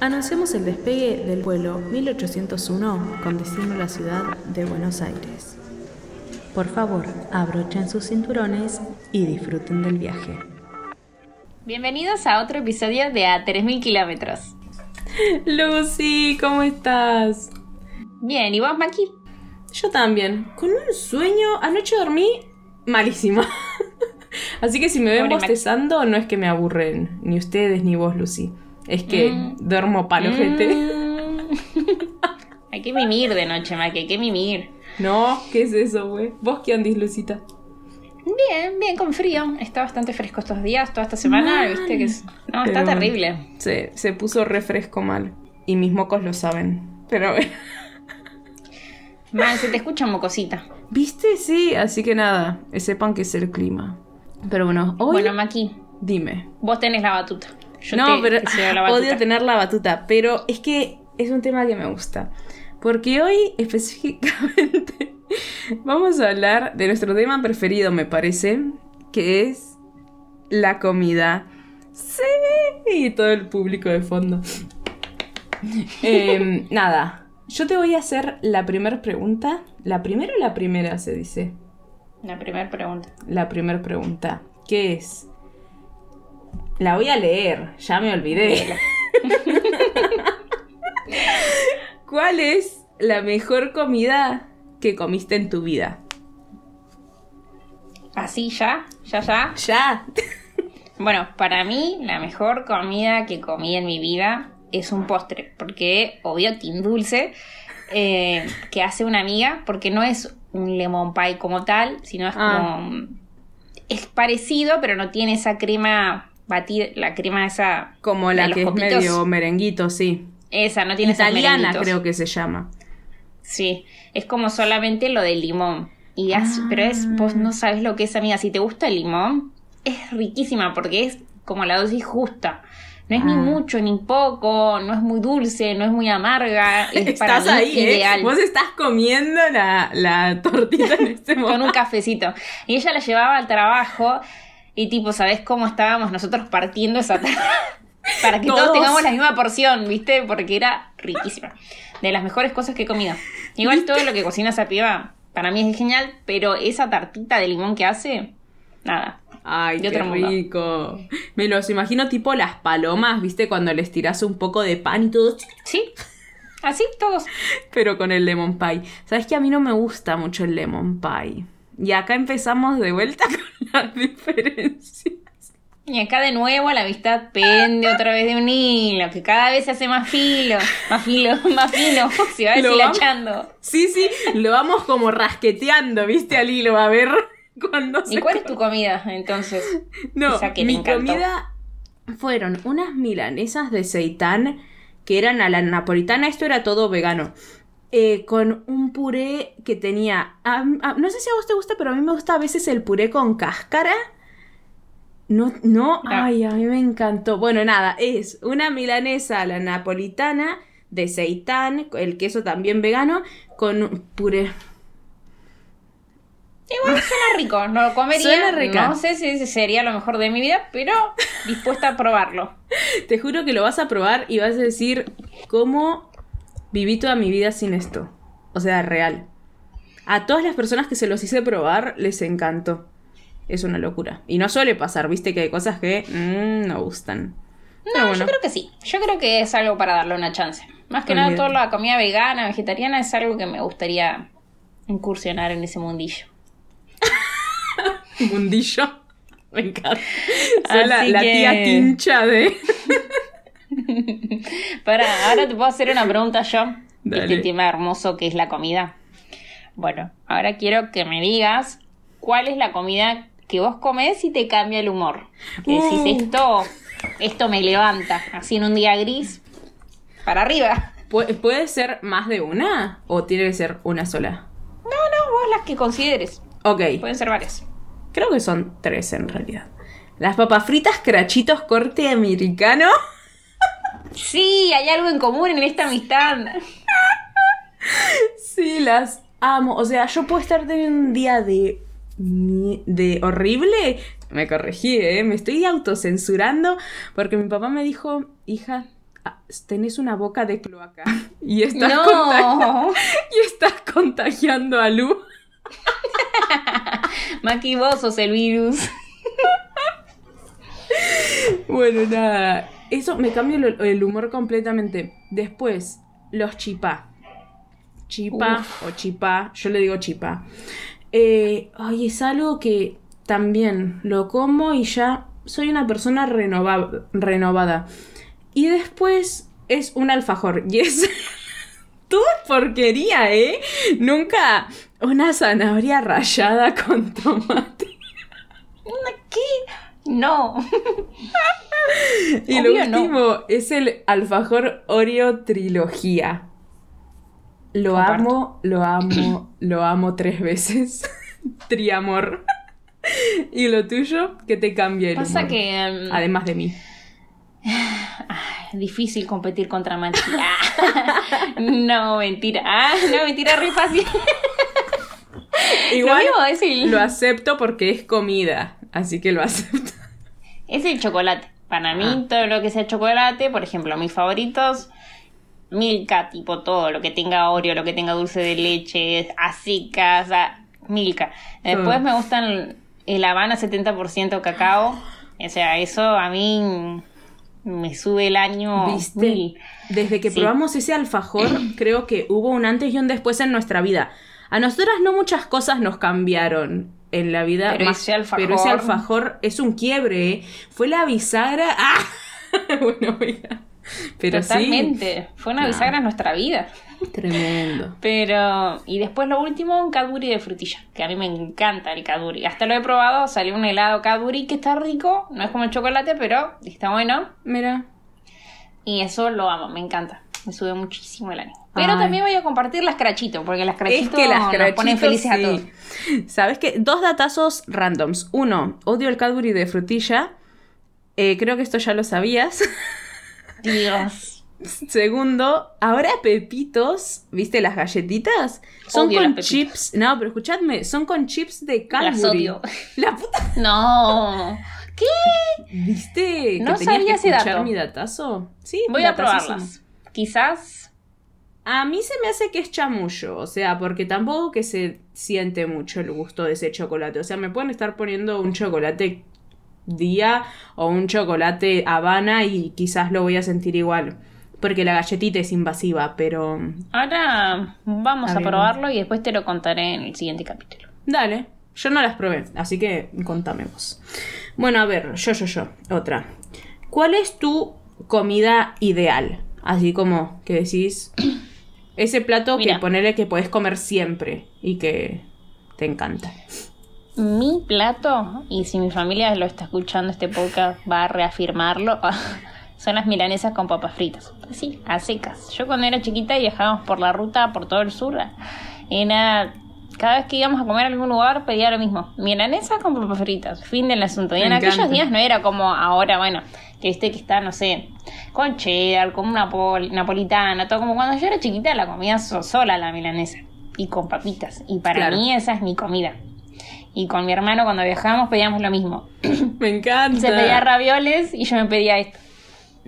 Anunciamos el despegue del vuelo 1801 con destino a la ciudad de Buenos Aires. Por favor, abrochen sus cinturones y disfruten del viaje. Bienvenidos a otro episodio de A 3000 kilómetros. Lucy, ¿cómo estás? Bien, ¿y vos, Maki? Yo también. Con un sueño, anoche dormí malísima. Así que si me ven Pobre bostezando, no es que me aburren, ni ustedes ni vos, Lucy. Es que Mm. duermo palojete. Mm. hay que mimir de noche, Maki, hay que mimir. No, ¿qué es eso, güey? ¿Vos qué andís, Lucita? Bien, bien, con frío. Está bastante fresco estos días, toda esta semana, Mal. viste que es... No, está terrible. Se, se puso refresco mal. Y mis mocos lo saben. Pero. Man, se te escucha mocosita. ¿Viste? Sí, así que nada. Sepan que es el clima. Pero bueno, hoy. Bueno, Maki, dime. vos tenés la batuta. Yo no, te- pero te la odio tener la batuta. Pero es que es un tema que me gusta. Porque hoy específicamente vamos a hablar de nuestro tema preferido, me parece. Que es la comida. Sí, y todo el público de fondo. Em, nada, yo te voy a hacer la primera pregunta. ¿La primera o la primera se dice? La primera pregunta. La primera pregunta. ¿Qué es? La voy a leer, ya me olvidé. ¿Cuál es la mejor comida que comiste en tu vida? ¿Así ya? ¿Ya, ya? Ya. Bueno, para mí la mejor comida que comí en mi vida es un postre, porque obvio Team Dulce, eh, que hace una amiga, porque no es un lemon pie como tal, sino es Ah. como... Es parecido, pero no tiene esa crema batida, la crema esa... Como de la los que es medio merenguito, sí. Esa, no tiene Italiana creo que se llama. Sí, es como solamente lo del limón. Y Ah. Pero es, vos no sabes lo que es, amiga. Si te gusta el limón, es riquísima porque es como la dosis justa. No es ni Ah. mucho ni poco, no es muy dulce, no es muy amarga. Es para Estás mí ahí, ¿eh? ideal. Vos estás comiendo la, la tortita en este Con momento. un cafecito. Y ella la llevaba al trabajo y tipo, ¿sabés cómo estábamos nosotros partiendo esa tarde? Para que todos. Todos. tengamos la misma porción, ¿viste? Porque era riquísima. De las mejores cosas que he comido. Igual todo lo que cocina esa piba, para mí es genial, pero esa tartita de limón que hace, nada. Ay, qué mundo. rico. Me los imagino tipo las palomas, ¿viste? Cuando les tiras un poco de pan y todo, ¿Sí? Así todos. pero con el lemon pie. ¿Sabes que a mí no me gusta mucho el lemon pie? Y acá empezamos de vuelta con las diferencias. Y acá de nuevo la amistad pende otra vez de un hilo, que cada vez se hace más filo, más filo, más fino, se va deshilachando. Sí, sí, lo vamos como rasqueteando, ¿viste? Al hilo, a ver cuándo se... ¿Y cuál es tu comida entonces? No, esa que te mi comida fueron unas milanesas de seitán que eran a la napolitana, esto era todo vegano. Eh, con un puré que tenía. ah, ah, no sé si a vos te gusta, pero a mí me gusta a veces el puré con cáscara. No, no, ay, a mí me encantó. Bueno, nada, es una milanesa a la napolitana de seitán, el queso también vegano, con puré. Igual suena rico, no lo comería. Suena rica. No sé si ese sería lo mejor de mi vida, pero dispuesta a probarlo. Te juro que lo vas a probar y vas a decir cómo viví toda mi vida sin esto. O sea, real. A todas las personas que se los hice probar les encantó. Es una locura. Y no suele pasar, viste que hay cosas que mm, no gustan. No, bueno. yo creo que sí. Yo creo que es algo para darle una chance. Más que nada, toda la comida vegana, vegetariana, es algo que me gustaría incursionar en ese mundillo. Mundillo. Me encanta. La, la tía tincha de. Para, ahora te puedo hacer una pregunta yo. Dale. Este tema hermoso que es la comida. Bueno, ahora quiero que me digas cuál es la comida que vos comés y te cambia el humor. Que decís, Uh. esto, esto me levanta, así en un día gris, para arriba. ¿Pu- ¿Puede ser más de una? ¿O tiene que ser una sola? No, no, vos las que consideres. Ok. Pueden ser varias. Creo que son tres en realidad. Las papas fritas crachitos corte americano. Sí, hay algo en común en esta amistad. Sí, las amo. O sea, yo puedo estar teniendo un día de. de horrible. Me corregí, ¿eh? Me estoy autocensurando porque mi papá me dijo, hija, ah, tenés una boca de cloaca y estás, No. contagi- y estás contagiando a Lu. Vos sos el virus. Bueno, nada. Eso me cambia el, el humor completamente. Después, los chipá. Chipá o chipá. Yo le digo chipá. Eh, ay, es algo que también lo como y ya soy una persona renova- renovada. Y después es un alfajor. Y es toda porquería, ¿eh? Nunca una zanahoria rallada con tomate. ¿Qué? No. Y Obvio lo no. último es el alfajor Oreo trilogía. Lo Comparto. amo, lo amo, lo amo tres veces. Triamor. y lo tuyo, que te cambia el Pasa humor. que. um, Además de mí. Difícil competir contra. Ah, no, mentira. Ah, no, mentira, re fácil. Igual lo mismo es el, lo acepto porque es comida. Así que lo acepto. es el chocolate. Para mí, Ah. todo lo que sea chocolate, por ejemplo, mis favoritos, Milka, tipo todo, lo que tenga Oreo, lo que tenga dulce de leche, sea, Milka. Después Mm. me gustan el Habana 70% cacao. O sea, eso a mí me sube el año ¿Viste? mil. Desde que Sí. probamos ese alfajor, creo que hubo un antes y un después en nuestra vida. A nosotras no muchas cosas nos cambiaron en la vida. Pero más- ese alfajor- pero ese alfajor es un quiebre. ¿eh? Fue la bisagra. ¡Ah! bueno, oiga. Pero Totalmente. Fue una No. bisagra en nuestra vida. sí. Tremendo. Pero, y después lo último, un Cadbury de frutilla, que a mí me encanta el Cadbury. Hasta lo he probado, salió un helado Cadbury que está rico, no es como el chocolate, pero está bueno. Mira. Y eso lo amo, me encanta. Me sube muchísimo el ánimo. Pero Ay. también voy a compartir las crachitos, porque las Es crachitos que las nos ponen felices a todos. ¿Sabes qué? Dos datazos randoms. Uno, odio el Cadbury de frutilla. Eh, creo que esto ya lo sabías. Dios. Segundo, ahora Pepitos, ¿viste las galletitas? Son Odio con chips. No, pero escuchadme, son con chips de Cadbury. Las odio. La puta. No. ¿Qué? ¿Viste? No que tenías sabía que ese dato. mi datazo. Sí, Voy a probarlas. Quizás. A mí se me hace que es chamullo, o sea, porque tampoco que se siente mucho el gusto de ese chocolate. O sea, me pueden estar poniendo un chocolate día o un chocolate Habana y quizás lo voy a sentir igual. Porque la galletita es invasiva, pero... Ahora vamos A a, probarlo y después te lo contaré en el siguiente capítulo. Dale, yo no las probé, así que contame vos. Bueno, a ver, yo, yo, yo, otra. ¿Cuál es tu comida ideal? Así como que decís, ese plato que Mira. ponele que podés comer siempre y que te encanta. Mi plato, y si mi familia lo está escuchando este podcast, va a reafirmarlo, son las milanesas con papas fritas. Así, a secas. Yo cuando era chiquita y viajábamos por la ruta, por todo el sur, era... Cada vez que íbamos a comer a algún lugar pedía lo mismo. Milanesa con papas fritas. Fin del asunto. Y Me en aquellos días no era como ahora, bueno, que viste que está, no sé, con cheddar, con una pol- napolitana, todo como cuando yo era chiquita la comía so- sola la milanesa. Y con papitas. Y para Claro. mí esa es mi comida. Y con mi hermano cuando viajábamos pedíamos lo mismo. Me encanta. Se pedía ravioles y yo me pedía esto.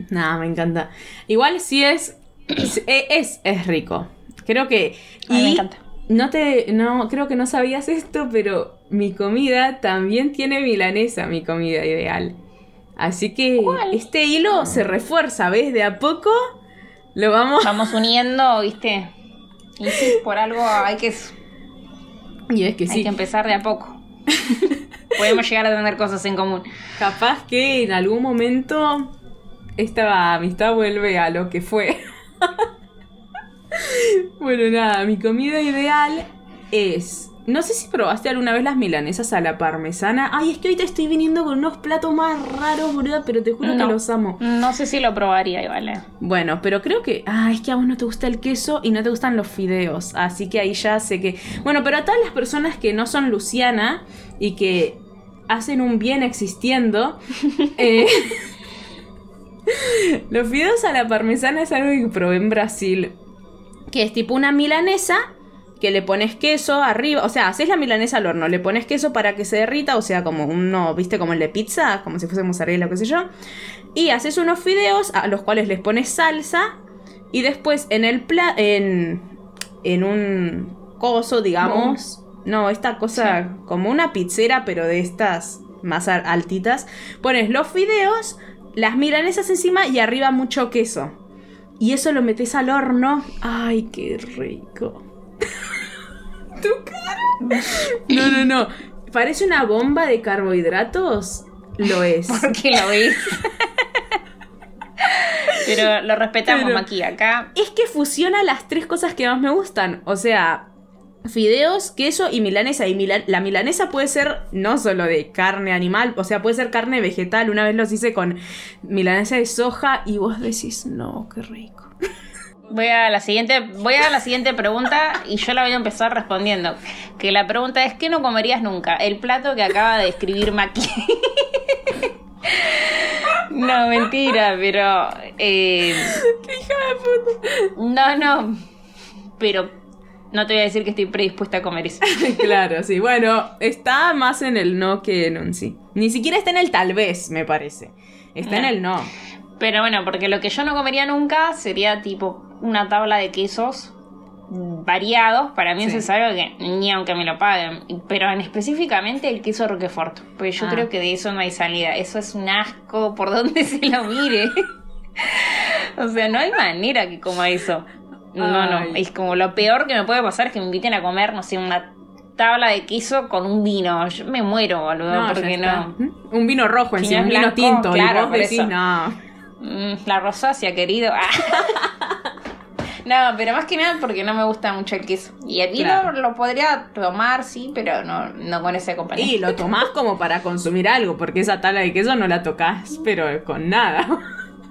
No, me encanta. Igual sí es, es, es, es rico. Creo que... Mí me y encanta. No te, no, creo que no sabías esto, pero mi comida también tiene milanesa, mi comida ideal. Así que ¿Cuál? este hilo se refuerza, ¿ves? De a poco lo vamos... Vamos uniendo, ¿viste? Y sí, por algo hay que, Y es que hay sí, que empezar de a poco. Podemos llegar a tener cosas en común. capaz que en algún momento esta amistad vuelve a lo que fue. bueno, nada, mi comida ideal es... No sé si probaste alguna vez las milanesas a la parmesana. Ay, es que hoy te estoy viniendo con unos platos más raros, boluda, pero te juro No. que los amo. No sé si lo probaría eh. Bueno, pero creo que. Ah, es que a vos no te gusta el queso y no te gustan los fideos. Así que ahí ya sé que. Bueno, pero a todas las personas que no son Luciana y que hacen un bien existiendo. eh, los fideos a la parmesana es algo que probé en Brasil. Que es tipo una milanesa que le pones queso arriba, o sea, haces la milanesa al horno, le pones queso para que se derrita, o sea, como uno, viste, como el de pizza, como si fuese mozzarella o qué sé yo, y haces unos fideos a los cuales les pones salsa y después en el pla en, en un coso, digamos, no, esta cosa como una pizzera, pero de estas más altitas, pones los fideos, las milanesas encima y arriba mucho queso. Y eso lo metes al horno. ¡Ay, qué rico! tu cara. No, no, no. Parece una bomba de carbohidratos. Lo es. Porque lo es. Pero lo respetamos aquí, acá. Es que fusiona las tres cosas que más me gustan. O sea, fideos, queso y milanesa. Y la milanesa puede ser no solo de carne animal, o sea, puede ser carne vegetal. Una vez los hice con milanesa de soja y vos decís, no, qué rico. Voy a la siguiente, voy a la siguiente pregunta y yo la voy a empezar respondiendo. Que la pregunta es ¿qué no comerías nunca? El plato que acaba de escribir Maki. no, mentira, pero eh, ¿Qué hija de puta? No, no. Pero no te voy a decir que estoy predispuesta a comer eso. claro, sí. Bueno, está más en el no que en un sí. Ni siquiera está en el tal vez, me parece. Está en el no. Pero bueno, porque lo que yo no comería nunca sería tipo una tabla de quesos variados. Para mí es algo que ni aunque me lo paguen. Pero en específicamente el queso Roquefort. Pues yo ah. creo que de eso no hay salida. Eso es un asco por donde se lo mire. o sea, no hay manera que coma eso. No, no. Es como lo peor que me puede pasar es que me inviten a comer, no sé, una tabla de queso con un vino. Yo me muero, boludo, porque no. Un vino rojo encima, un vino tinto. Claro, y vos decís, no. Mm, la rosácea, querido. no, pero más que nada porque no me gusta mucho el queso. Y el vino lo podría tomar, sí, pero no, no con ese compañero. Y lo tomás como para consumir algo, porque esa tabla de queso no la tocas, pero con nada.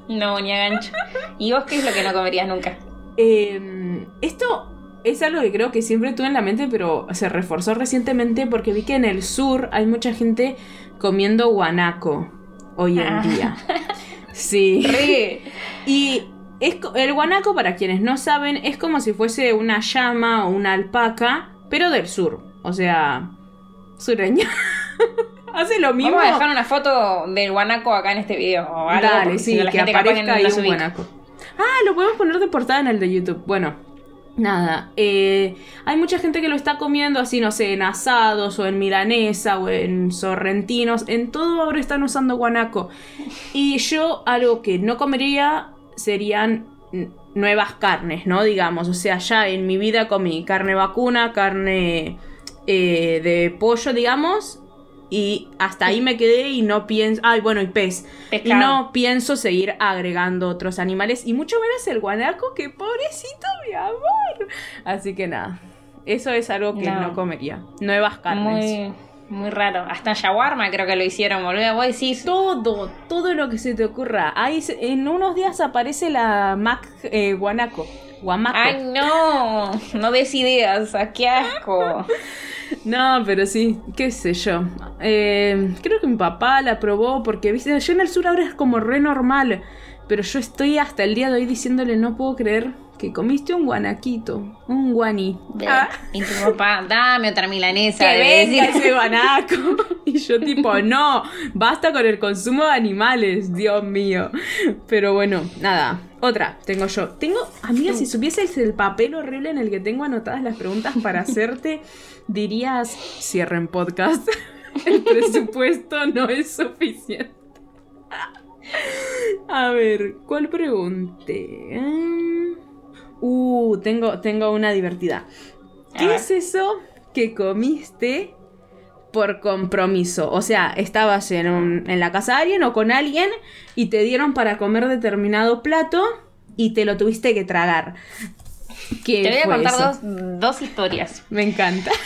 No, ni a gancho. ¿Y vos qué es lo que no comerías nunca? Em, esto es algo que creo que siempre tuve en la mente, pero se reforzó recientemente porque vi que en el sur hay mucha gente comiendo guanaco hoy en ah. día. Sí. Y es, el guanaco, para quienes no saben, es como si fuese una llama o una alpaca, pero del sur. O sea, sureña. Hace lo mismo. Vamos a dejar una foto del guanaco acá en este video. O algo, Dale, sí, que aparezca ahí un guanaco. Ah, lo podemos poner de portada en el de YouTube. Bueno, Nada, eh, hay mucha gente que lo está comiendo así, no sé, en asados o en milanesa o en sorrentinos, en todo ahora están usando guanaco. Y yo algo que no comería serían nuevas carnes, ¿no? Digamos, o sea, ya en mi vida comí carne vacuna, carne eh, de pollo, digamos, y hasta ahí me quedé y no pienso. Ay, bueno, y pez. Y no pienso seguir agregando otros animales. Y mucho menos el guanaco, que pobrecito mi amor. Así que nada. Eso es algo que no, comería. Nuevas carnes. Muy, muy raro. Hasta shawarma creo que lo hicieron, boludo. Vos decís. Todo, todo lo que se te ocurra. Ahí en unos días aparece la Mac eh, guanaco. Guamaco. Ay, no. No des ideas. ¡Qué asco! No, pero sí, qué sé yo. Eh, creo que mi papá la probó porque, viste, yo en el sur ahora es como re normal. Pero yo estoy hasta el día de hoy diciéndole, no puedo creer que comiste un guanaquito, un guaní. Ah. Y tu papá, dame otra milanesa. Que venga ese guanaco. Y yo tipo, no, basta con el consumo de animales, Dios mío. Pero bueno, nada, otra, tengo yo. Tengo, amiga, si supieses el papel horrible en el que tengo anotadas las preguntas para hacerte, dirías, cierren podcast. El presupuesto no es suficiente. A ver, ¿cuál pregunte? Mm. Uh, tengo, tengo una divertida. ¿Qué es eso que comiste por compromiso? O sea, estabas en, en la casa de alguien o con alguien y te dieron para comer determinado plato y te lo tuviste que tragar. Te voy a contar dos, historias. Me encanta.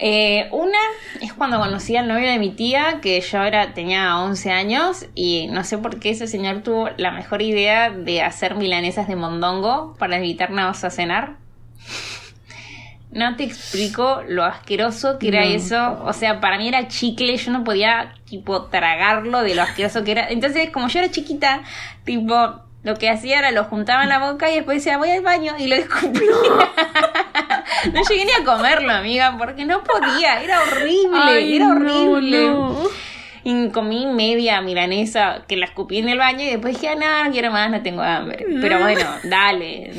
Eh, una es cuando conocí al novio de mi tía, que yo era, tenía 11 años, y no sé por qué ese señor tuvo la mejor idea de hacer milanesas de mondongo para invitarnos a cenar. No te explico lo asqueroso que era eso. O sea, para mí era chicle, yo no podía, tipo, tragarlo de lo asqueroso que era. Entonces, como yo era chiquita, tipo, lo que hacía era lo juntaba en la boca y después decía voy al baño y lo escupía. No llegué ni a comerlo, amiga, porque no podía, era horrible, era horrible. Y comí media milanesa que la escupí en el baño y después dije, ah, no, quiero más, no tengo hambre. Pero bueno, dale.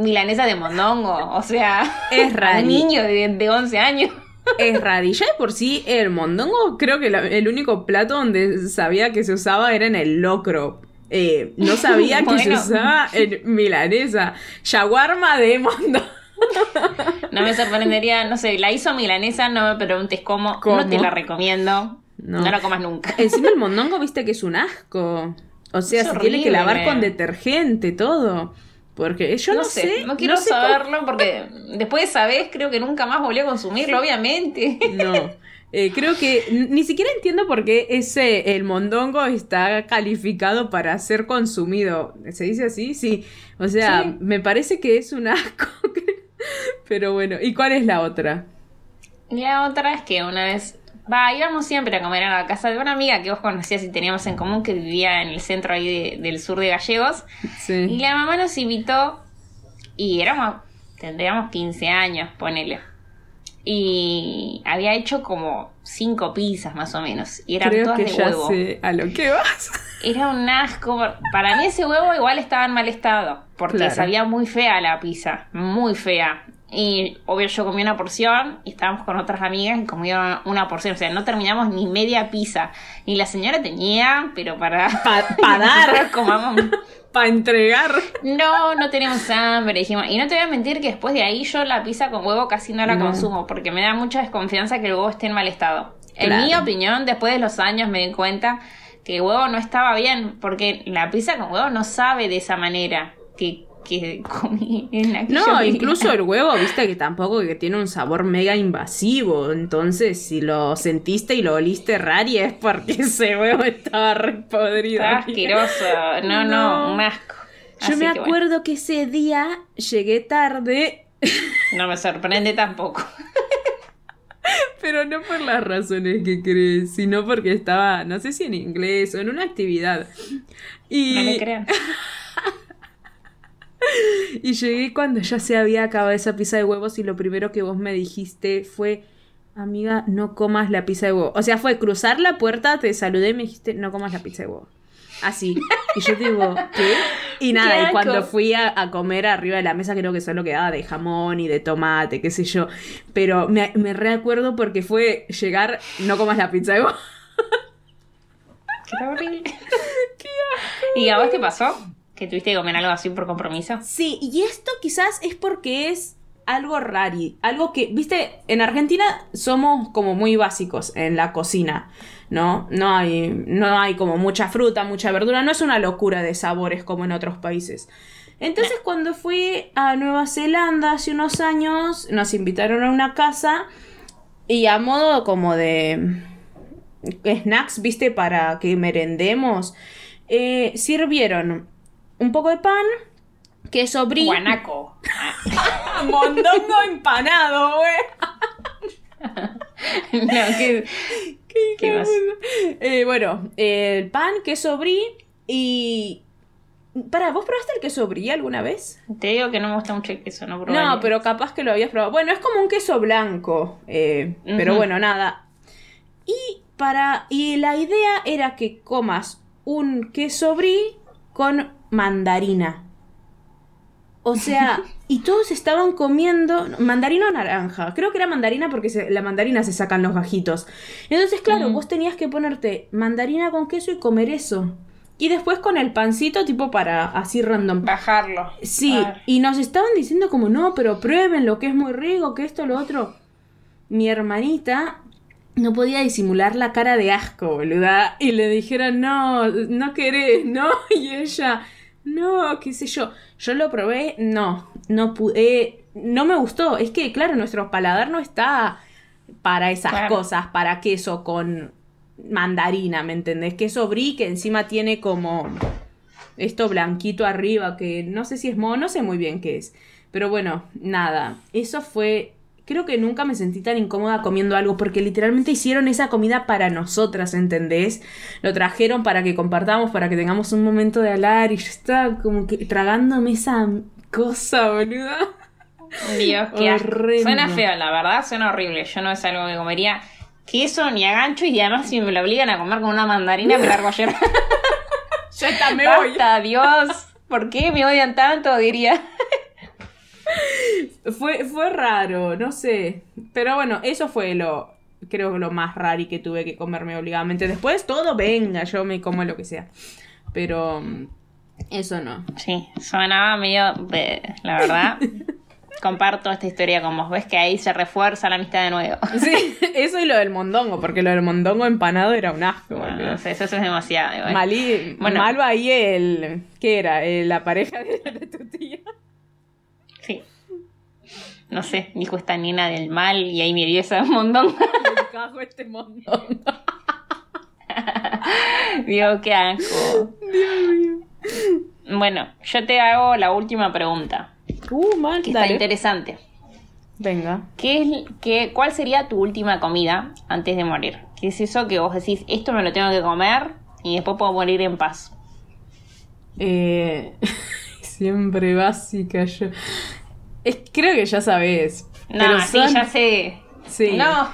Milanesa de mondongo, o sea, es raro. Un niño de, de 11 años. Es. Y ya de por sí, el mondongo, creo que el único plato donde sabía que se usaba era en el locro. Eh, no sabía que se usaba en milanesa. Shawarma de mondongo. No me sorprendería, no sé, la hizo milanesa, no me preguntes cómo, no te la recomiendo. No. la comas nunca. Encima el mondongo, viste que es un asco. O sea, se tiene que lavar con detergente, todo. Porque yo no, sé, No quiero saberlo porque después de esa vez creo que nunca más volví a consumirlo, obviamente. No. Eh, creo que ni siquiera entiendo por qué ese, el mondongo está calificado para ser consumido. ¿Se dice así? Sí. O sea, me parece que es un asco. Pero bueno, ¿y cuál es la otra? La otra es que una vez Va, íbamos siempre a comer a la casa de una amiga que vos conocías y teníamos en común que vivía en el centro ahí del sur de Gallegos. Y la mamá nos invitó y éramos, tendríamos 15 años, ponele. Y había hecho como cinco pizzas más o menos. Y eran todas de huevo. a lo que vas. Era un asco. Para mí ese huevo igual estaba en mal estado. Porque sabía muy fea la pizza. Muy fea. Y obvio yo comí una porción y estábamos con otras amigas y comían una porción. O sea, no terminamos ni media pizza. Y la señora tenía, pero para... Para dar. comamos... Para entregar. No, no tenemos hambre. Dijimos. Y no te voy a mentir que después de ahí yo la pizza con huevo casi no la consumo. Porque me da mucha desconfianza que el huevo esté en mal estado. En mi opinión, después de los años me di cuenta que el huevo no estaba bien. Porque la pizza con huevo no sabe de esa manera. Que que comí en No, incluso el huevo, viste que tampoco que tiene un sabor mega invasivo. Entonces, si lo sentiste y lo oliste rari es porque ese huevo estaba re podrido. asqueroso. No, no, un asco. Yo me acuerdo que ese día llegué tarde. No me sorprende tampoco. Pero no por las razones que crees, sino porque estaba, no sé si en inglés o en una actividad. Y... No me crean. y llegué cuando ya se había acabado esa pizza de huevos y lo primero que vos me dijiste fue, amiga, no comas la pizza de huevo. O sea, fue cruzar la puerta, te saludé y me dijiste, no comas la pizza de huevo. Así. Y yo digo, ¿qué? Y nada, y cuando fui a, comer arriba de la mesa, creo que solo quedaba de jamón y de tomate, qué sé yo. Pero me, me reacuerdo porque fue llegar, no comas la pizza de huevo. Qué horrible. ¿Qué ¿Y a vos qué pasó? Que tuviste que comer algo así por compromiso. Sí, y esto quizás es porque es algo rari, algo que, viste, en Argentina somos como muy básicos en la cocina, ¿no? No hay, no hay como mucha fruta, mucha verdura, no es una locura de sabores como en otros países. Entonces cuando fui a Nueva Zelanda hace unos años, nos invitaron a una casa y a modo como de snacks, viste, para que merendemos, eh, sirvieron un poco de pan, queso brie. Guanaco. Mondongo empanado, güey. no, ¿qué, ¿qué, más? Eh, bueno, el pan, queso brie y... Para, ¿vos probaste el queso brie alguna vez? Te digo que no me gusta mucho el queso, no No, pero capaz que lo habías probado. Bueno, es como un queso blanco, eh, pero bueno, nada. Y para... Y la idea era que comas un queso brie con mandarina. O sea, y todos estaban comiendo mandarina o naranja. Creo que era mandarina porque la mandarina se sacan los gajitos. Entonces, claro, vos tenías que ponerte mandarina con queso y comer eso. Y después con el pancito, tipo para así random. Bajarlo. Sí, y nos estaban diciendo como, no, pero prueben lo que es muy rico, que esto, lo otro. Mi hermanita no podía disimular la cara de asco, boluda. Y le dijeron, no, no querés, no. Y ella, no, qué sé yo. Yo lo probé, no, no pude, no me gustó. Es que, claro, nuestro paladar no está para esas cosas, para queso con mandarina, ¿me entendés? Queso brie que encima tiene como esto blanquito arriba, que no sé si es mono, no sé muy bien qué es. Pero bueno, nada, eso fue creo que nunca me sentí tan incómoda comiendo algo porque literalmente hicieron esa comida para nosotras, ¿entendés? Lo trajeron para que compartamos, para que tengamos un momento de hablar y yo estaba como que tragándome esa cosa, boluda. Dios, qué. Horrendo. Suena feo, la verdad, suena horrible. Yo no es algo que comería queso ni a gancho y además si me lo obligan a comer con una mandarina me largo ayer. Ya está, me voy. Basta, Dios. ¿Por qué me odian tanto? Diría. Fue, fue raro, no sé. Pero bueno, eso fue lo, creo que lo más raro y que tuve que comerme obligadamente. Después todo venga, yo me como lo que sea. Pero mm, eso no. Sí, sonaba medio. bleh, La verdad. Comparto esta historia con vos. Ves que ahí se refuerza la amistad de nuevo. Sí, eso y lo del mondongo, porque lo del mondongo empanado era un asco. Boludo. no sé, eso es demasiado. Malí, Bueno. malo ahí el. ¿Qué era? Eh, la pareja de, de tu tía. No sé, dijo esta nena del mal y ahí me dio ese montón. Me cago este mondongo. Digo, qué asco. Bueno, yo te hago la última pregunta, Uh, mal, que está interesante. Venga. ¿Qué es, qué, ¿Cuál sería tu última comida antes de morir? ¿Qué es eso que vos decís, esto me lo tengo que comer y después puedo morir en paz? Eh, siempre básica yo. Es, creo que ya sabes. No, pero sí, son- ya sé. Sí. No,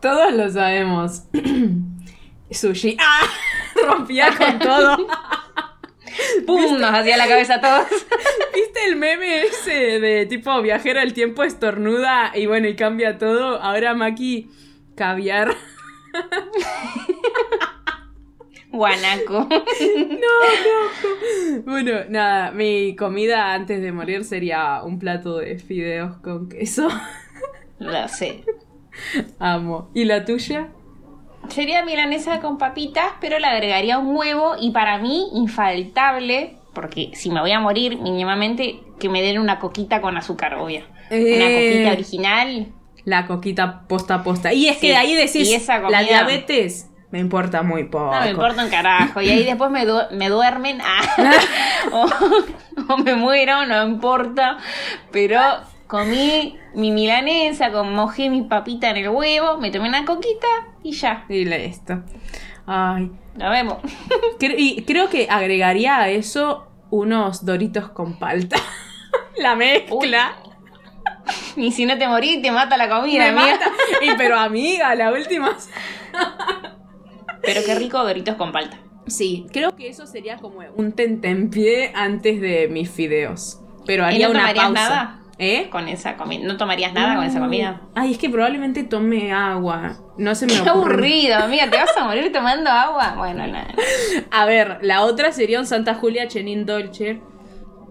Todos lo sabemos. Sushi. ¡Ah! Rompía con todo. ¡pum! Nos hacía la cabeza a todos. ¿Viste el meme ese de tipo viajero el tiempo estornuda y bueno, y cambia todo? Ahora Maki, caviar. Guanaco. Bueno, nada, mi comida antes de morir sería un plato de fideos con queso. Lo sé. Amo. ¿Y la tuya? Sería milanesa con papitas, pero le agregaría un huevo y para mí infaltable, porque si me voy a morir mínimamente, que me den una coquita con azúcar, obvio. Una Eh. coquita original. La coquita posta a posta. Y es que de ahí decís, la diabetes me importa muy poco. No me importa un carajo. Y ahí después me, du- me duermen. ah, o, o me muero, no importa. Pero comí mi milanesa, con mojé mi papita en el huevo, me tomé una coquita y ya. Y listo. Ay. Nos vemos. Y creo que agregaría a eso unos doritos con palta. la mezcla. Y si no te morís, te mata la comida, me amiga. mata. Y pero amiga, la última. Pero qué rico Doritos con palta. Sí, creo que eso sería como un tentempié antes de mis fideos. Pero ¿Y haría no una tomarías pausa. nada? ¿Eh? Con esa comida. ¿No tomarías nada con esa comida? Ay, es que probablemente tome agua. No se me Qué ocurre. aburrido, amiga. ¿Te vas a morir tomando agua? Bueno, nada. A ver, la otra sería un Santa Julia Chenin Dolce.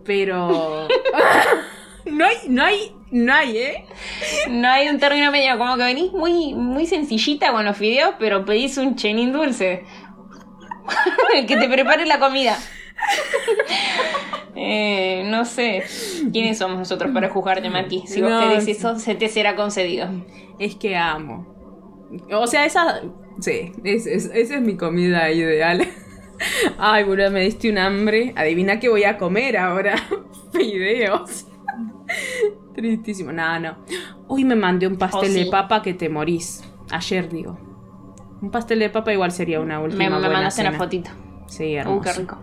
Pero. no hay, no hay, no hay, ¿eh? No hay un término medio, como que venís muy, muy sencillita con los fideos, pero pedís un chenín dulce. Que te prepare la comida. Eh, no sé. ¿Quiénes somos nosotros para juzgarte, Maki? Si vos No, querés eso, se te será concedido. Es que amo. O sea, esa. Sí, es- es- esa es mi comida ideal. Ay, boludo, me diste un hambre. Adivina qué voy a comer ahora. Fideos. Tristísimo. No, no. Hoy me mandé un pastel Oh, sí. de papa que te morís. Ayer digo. Un pastel de papa igual sería una última Me, me buena mandaste una fotito. Sí, Uh, hermoso. qué rico.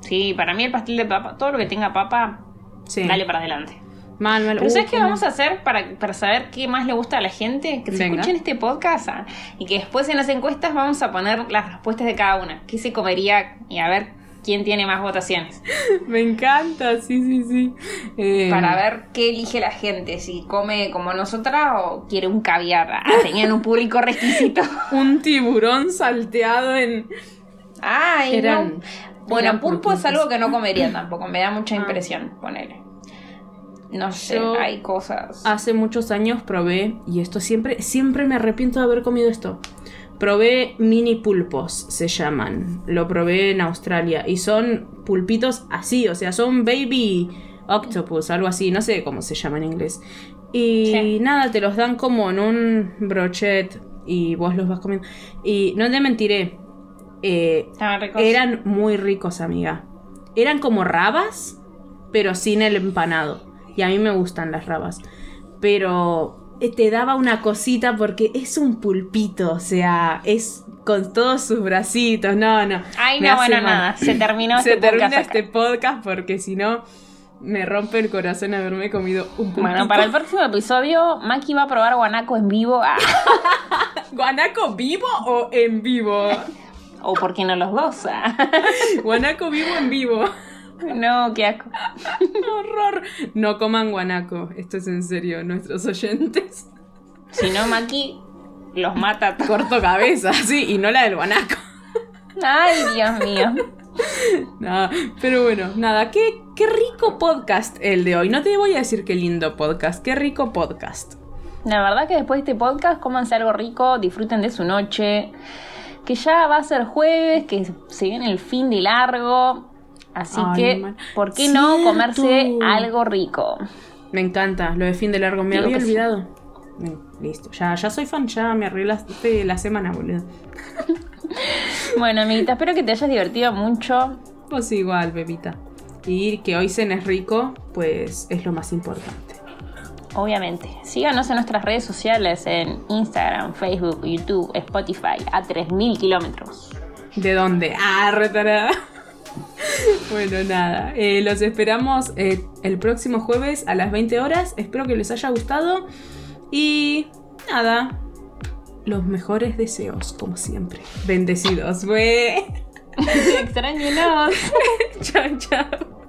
Sí, para mí el pastel de papa, todo lo que tenga papa, Sí. dale para adelante. Mal, mal. Pero Uh, ¿sabes qué qué vamos a hacer para, para saber qué más le gusta a la gente? Que se Venga. escuchen este podcast ah, y que después en las encuestas vamos a poner las respuestas de cada una. ¿Qué se comería? Y a ver quién tiene más votaciones. Me encanta, sí, sí, sí. Eh, Para ver qué elige la gente. Si come como nosotras o quiere un caviar. Ah, tenían un público requisito. Un tiburón salteado en. Ay, Eran- no. Bueno, pulpo es algo que no comería tampoco. Me da mucha Ah. impresión, ponele. No sé, Yo- hay cosas. Hace muchos años probé, y esto siempre, siempre me arrepiento de haber comido esto. Probé mini pulpos, se llaman. Lo probé en Australia. Y son pulpitos así, o sea, son baby octopus, algo así, no sé cómo se llama en inglés. Y Sí. nada, te los dan como en un brochet y vos los vas comiendo. Y no te mentiré, eh, Estaban ricos. eran muy ricos, amiga. Eran como rabas, pero sin el empanado. Y a mí me gustan las rabas. Pero te daba una cosita porque es un pulpito, o sea, es con todos sus bracitos. No, no. Ay, no, bueno, mal. nada. Se terminó Se este termina podcast este podcast porque si no me rompe el corazón haberme comido un puntito. Bueno, para el próximo episodio, Maki va a probar guanaco en vivo. Ah, ¿Guanaco vivo o en vivo? o por qué no los dos. Ah. Guanaco vivo en vivo. No, qué asco. Horror. No coman guanaco. Esto es en serio, nuestros oyentes. Si no, Maki los mata. Corto cabeza, sí, y no la del guanaco. Ay, Dios mío. No, pero bueno, nada, qué, qué rico podcast el de hoy. No te voy a decir qué lindo podcast, qué rico podcast. La verdad que después de este podcast, cómanse algo rico, disfruten de su noche. Que ya va a ser jueves, que se viene el fin de largo. Así Ay, que, man. ¿por qué no comerse algo rico? Me encanta, lo de fin de largo, me Digo había sí. olvidado. Mm, Listo, ya, ya soy fan, ya me arreglaste la semana, boludo. Bueno, amiguita, espero que te hayas divertido mucho. Pues igual, bebita. Y que hoy cenes rico, pues es lo más importante. Obviamente. Síganos en nuestras redes sociales en Instagram, Facebook, YouTube, Spotify a 3.000 kilómetros. ¿De dónde? Ah, retarada. Bueno, nada. eh, los esperamos eh, el próximo jueves a las 20 horas. Espero que les haya gustado. Y nada. Los mejores deseos, como siempre. Bendecidos, güey. Extrañenos. chao, chao.